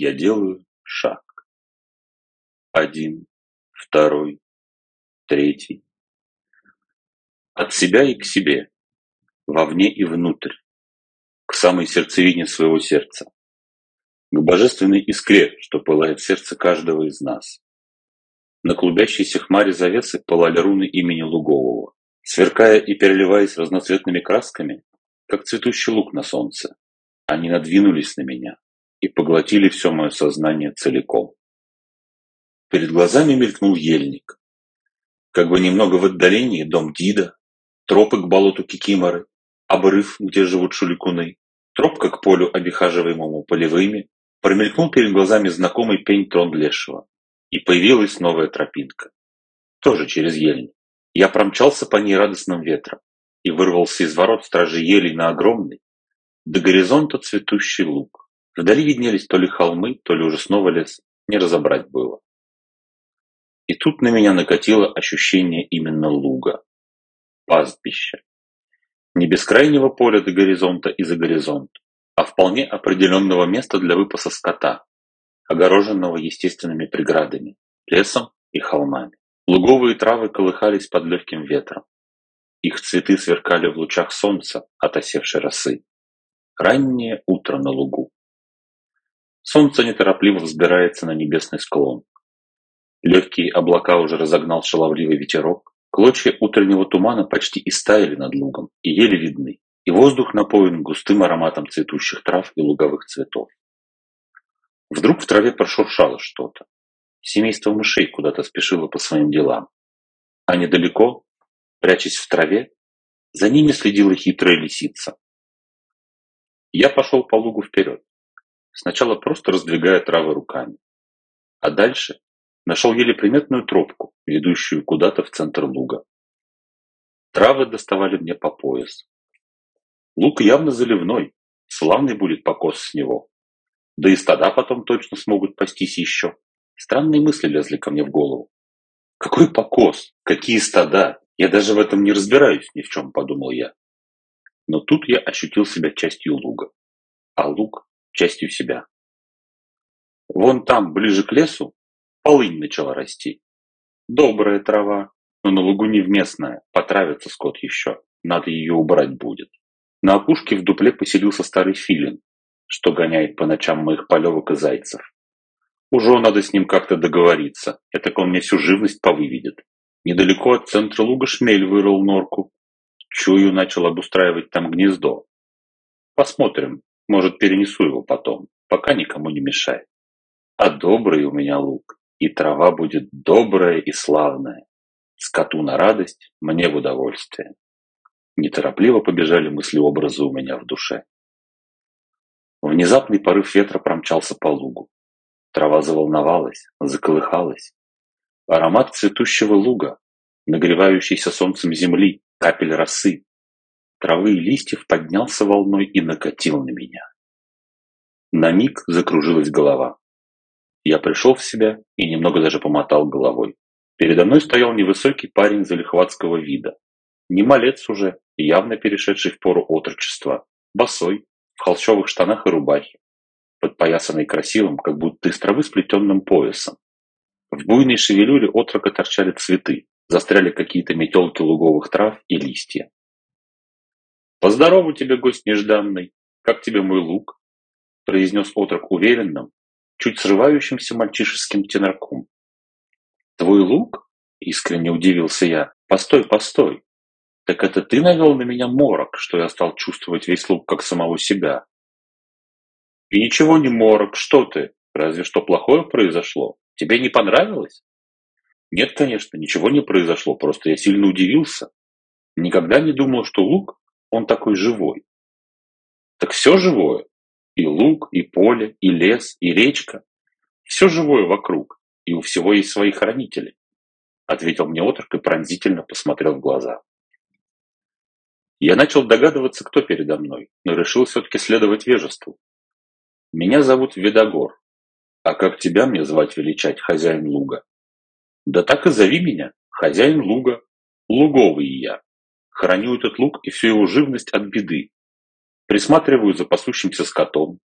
Я делаю шаг. Один, второй, третий. От себя и к себе, вовне и внутрь, к самой сердцевине своего сердца, к божественной искре, что пылает в сердце каждого из нас. На клубящейся хмаре завесы пылали руны имени Лугового, сверкая и переливаясь разноцветными красками, как цветущий лук на солнце. Они надвинулись на меня и поглотили все мое сознание целиком. Перед глазами мелькнул ельник. Как бы немного в отдалении дом Дида, тропы к болоту Кикиморы, обрыв, где живут шуликуны, тропка к полю, обихаживаемому полевыми, промелькнул перед глазами знакомый пень трон лешего, и появилась новая тропинка. Тоже через ельник. Я промчался по ней радостным ветром и вырвался из ворот стражи елей на огромный, до горизонта цветущий луг. Вдали виднелись то ли холмы, то ли уже снова лес, не разобрать было. И тут на меня накатило ощущение именно луга, пастбища. Не бескрайнего поля до горизонта и за горизонт, а вполне определенного места для выпаса скота, огороженного естественными преградами, лесом и холмами. Луговые травы колыхались под легким ветром. Их цветы сверкали в лучах солнца от осевшей росы. Раннее утро на лугу. Солнце неторопливо взбирается на небесный склон. Легкие облака уже разогнал шаловливый ветерок. Клочья утреннего тумана почти истаяли над лугом и еле видны, и воздух напоен густым ароматом цветущих трав и луговых цветов. Вдруг в траве прошуршало что-то. Семейство мышей куда-то спешило по своим делам. А недалеко, прячась в траве, за ними следила хитрая лисица. Я пошел по лугу вперед, сначала просто раздвигая травы руками, а дальше нашел еле приметную тропку, ведущую куда-то в центр луга. Травы доставали мне по пояс. Луг явно заливной, славный будет покос с него. Да и стада потом точно смогут пастись еще. Странные мысли лезли ко мне в голову. Какой покос? Какие стада? Я даже в этом не разбираюсь ни в чем, подумал я. Но тут я ощутил себя частью луга, а луг частью себя. Вон там, ближе к лесу, полынь начала расти. Добрая трава, но на лугу невместная, потравится скот еще, надо ее убрать будет. На опушке в дупле поселился старый филин, что гоняет по ночам моих полевок и зайцев. Уже надо с ним как-то договориться, это он мне всю живность повыведет. Недалеко от центра луга шмель вырыл норку. Чую, начал обустраивать там гнездо. Посмотрим, может, перенесу его потом, пока никому не мешает. А добрый у меня луг, и трава будет добрая и славная. Скоту на радость, мне в удовольствие. Неторопливо побежали мысли-образы у меня в душе. Внезапный порыв ветра промчался по лугу. Трава заволновалась, заколыхалась. Аромат цветущего луга, нагревающийся солнцем земли, капель росы, травы и листьев поднялся волной и накатил на меня. На миг закружилась голова. Я пришел в себя и немного даже помотал головой. Передо мной стоял невысокий парень залихватского вида. Не малец уже, явно перешедший в пору отрочества, босой, в холщовых штанах и рубахе, подпоясанный красивым, как будто из травы сплетенным поясом. В буйной шевелюре отрока торчали цветы, застряли какие-то метелки луговых трав и листья. «Поздорову тебе, гость нежданный! Как тебе мой лук?» произнес отрок уверенным, чуть срывающимся мальчишеским тенорком. «Твой лук?» — искренне удивился я. «Постой, постой! Так это ты навел на меня морок, что я стал чувствовать весь лук как самого себя?» «И ничего не морок, что ты? Разве что плохое произошло? Тебе не понравилось?» «Нет, конечно, ничего не произошло, просто я сильно удивился. Никогда не думал, что лук он такой живой. Так все живое. И луг, и поле, и лес, и речка. Все живое вокруг. И у всего есть свои хранители. Ответил мне отрок и пронзительно посмотрел в глаза. Я начал догадываться, кто передо мной, но решил все-таки следовать вежеству. Меня зовут Видогор. А как тебя мне звать величать, хозяин луга? Да так и зови меня, хозяин луга, луговый я. Храню этот луг и всю его живность от беды. Присматриваю за пасущимся скотом,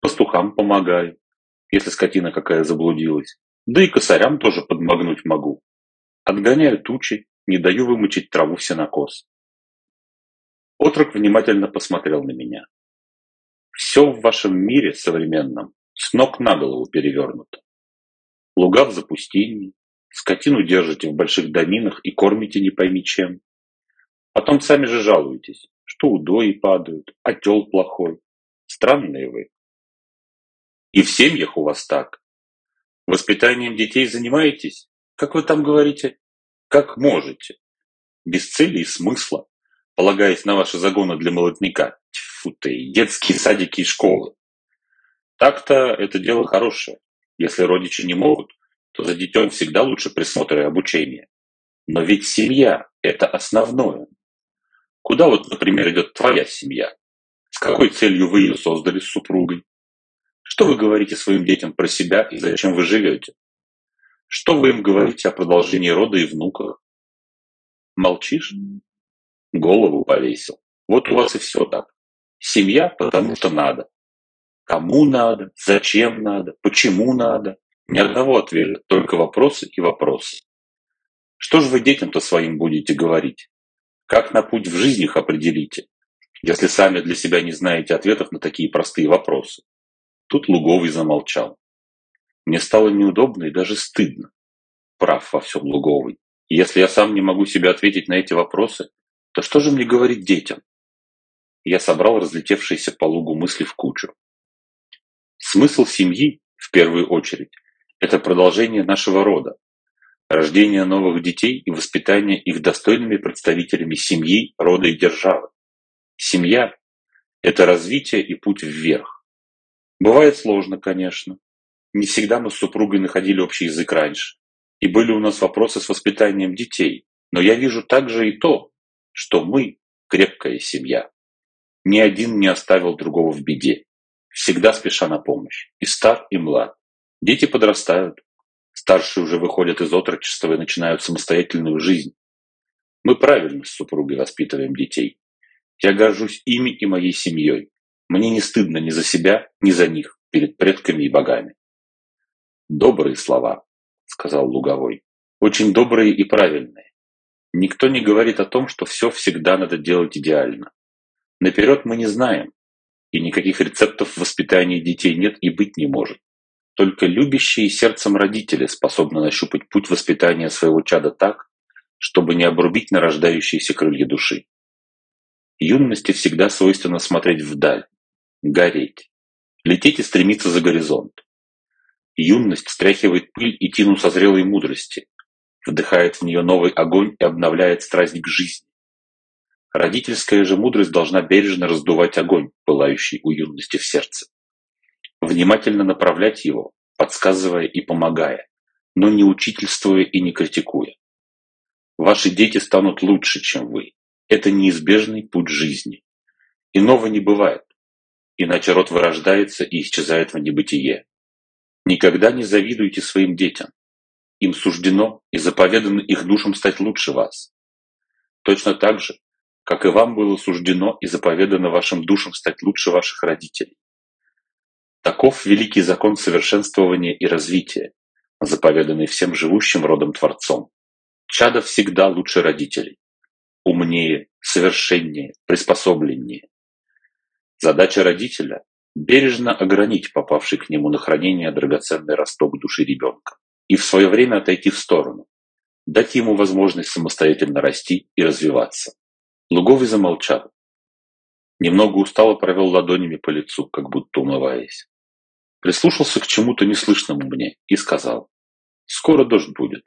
пастухам помогаю если скотина какая заблудилась. Да и косарям тоже подмогнуть могу. Отгоняю тучи, не даю вымочить траву в сенокос. Отрок внимательно посмотрел на меня. Все в вашем мире современном с ног на голову перевернуто. Луга в запустении, скотину держите в больших доминах и кормите не пойми чем. Потом сами же жалуетесь, что удои падают, а тел плохой. Странные вы. И в семьях у вас так. Воспитанием детей занимаетесь? Как вы там говорите? Как можете. Без цели и смысла, полагаясь на ваши загоны для молотника. Тьфу ты, детские садики и школы. Так-то это дело хорошее. Если родичи не могут, то за детем всегда лучше присмотр и обучение. Но ведь семья – это основное. Куда вот, например, идет твоя семья? С какой целью вы ее создали с супругой? Что вы говорите своим детям про себя и зачем вы живете? Что вы им говорите о продолжении рода и внуках? Молчишь? Голову повесил. Вот у вас и все так. Семья, потому что надо. Кому надо, зачем надо, почему надо. Ни одного ответа, только вопросы и вопросы. Что же вы детям-то своим будете говорить? Как на путь в жизнь их определите, если сами для себя не знаете ответов на такие простые вопросы? Тут Луговый замолчал. Мне стало неудобно и даже стыдно. Прав во всем Луговый. И если я сам не могу себе ответить на эти вопросы, то что же мне говорить детям? Я собрал разлетевшиеся по лугу мысли в кучу. Смысл семьи, в первую очередь, это продолжение нашего рода, рождение новых детей и воспитание их достойными представителями семьи, рода и державы. Семья – это развитие и путь вверх. Бывает сложно, конечно. Не всегда мы с супругой находили общий язык раньше. И были у нас вопросы с воспитанием детей. Но я вижу также и то, что мы – крепкая семья. Ни один не оставил другого в беде всегда спеша на помощь, и стар, и млад. Дети подрастают, старшие уже выходят из отрочества и начинают самостоятельную жизнь. Мы правильно с супругой воспитываем детей. Я горжусь ими и моей семьей. Мне не стыдно ни за себя, ни за них, перед предками и богами. Добрые слова, сказал Луговой. Очень добрые и правильные. Никто не говорит о том, что все всегда надо делать идеально. Наперед мы не знаем, и никаких рецептов воспитания детей нет и быть не может. Только любящие сердцем родители способны нащупать путь воспитания своего чада так, чтобы не обрубить нарождающиеся крылья души. Юности всегда свойственно смотреть вдаль, гореть, лететь и стремиться за горизонт. Юность стряхивает пыль и тину созрелой мудрости, вдыхает в нее новый огонь и обновляет страсть к жизни. Родительская же мудрость должна бережно раздувать огонь, пылающий у юности в сердце. Внимательно направлять его, подсказывая и помогая, но не учительствуя и не критикуя. Ваши дети станут лучше, чем вы. Это неизбежный путь жизни. Иного не бывает, иначе род вырождается и исчезает в небытие. Никогда не завидуйте своим детям. Им суждено и заповедано их душам стать лучше вас. Точно так же как и вам было суждено и заповедано вашим душам стать лучше ваших родителей. Таков великий закон совершенствования и развития, заповеданный всем живущим родом Творцом. Чадо всегда лучше родителей, умнее, совершеннее, приспособленнее. Задача родителя – бережно огранить попавший к нему на хранение драгоценный росток души ребенка и в свое время отойти в сторону, дать ему возможность самостоятельно расти и развиваться. Луговый замолчал. Немного устало провел ладонями по лицу, как будто умываясь. Прислушался к чему-то неслышному мне и сказал. «Скоро дождь будет.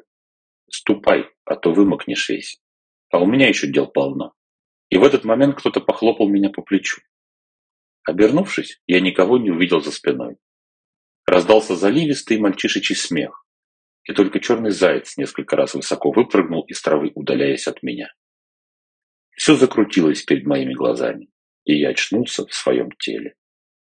Ступай, а то вымокнешь весь. А у меня еще дел полно». И в этот момент кто-то похлопал меня по плечу. Обернувшись, я никого не увидел за спиной. Раздался заливистый мальчишечий смех, и только черный заяц несколько раз высоко выпрыгнул из травы, удаляясь от меня. Все закрутилось перед моими глазами, и я очнулся в своем теле.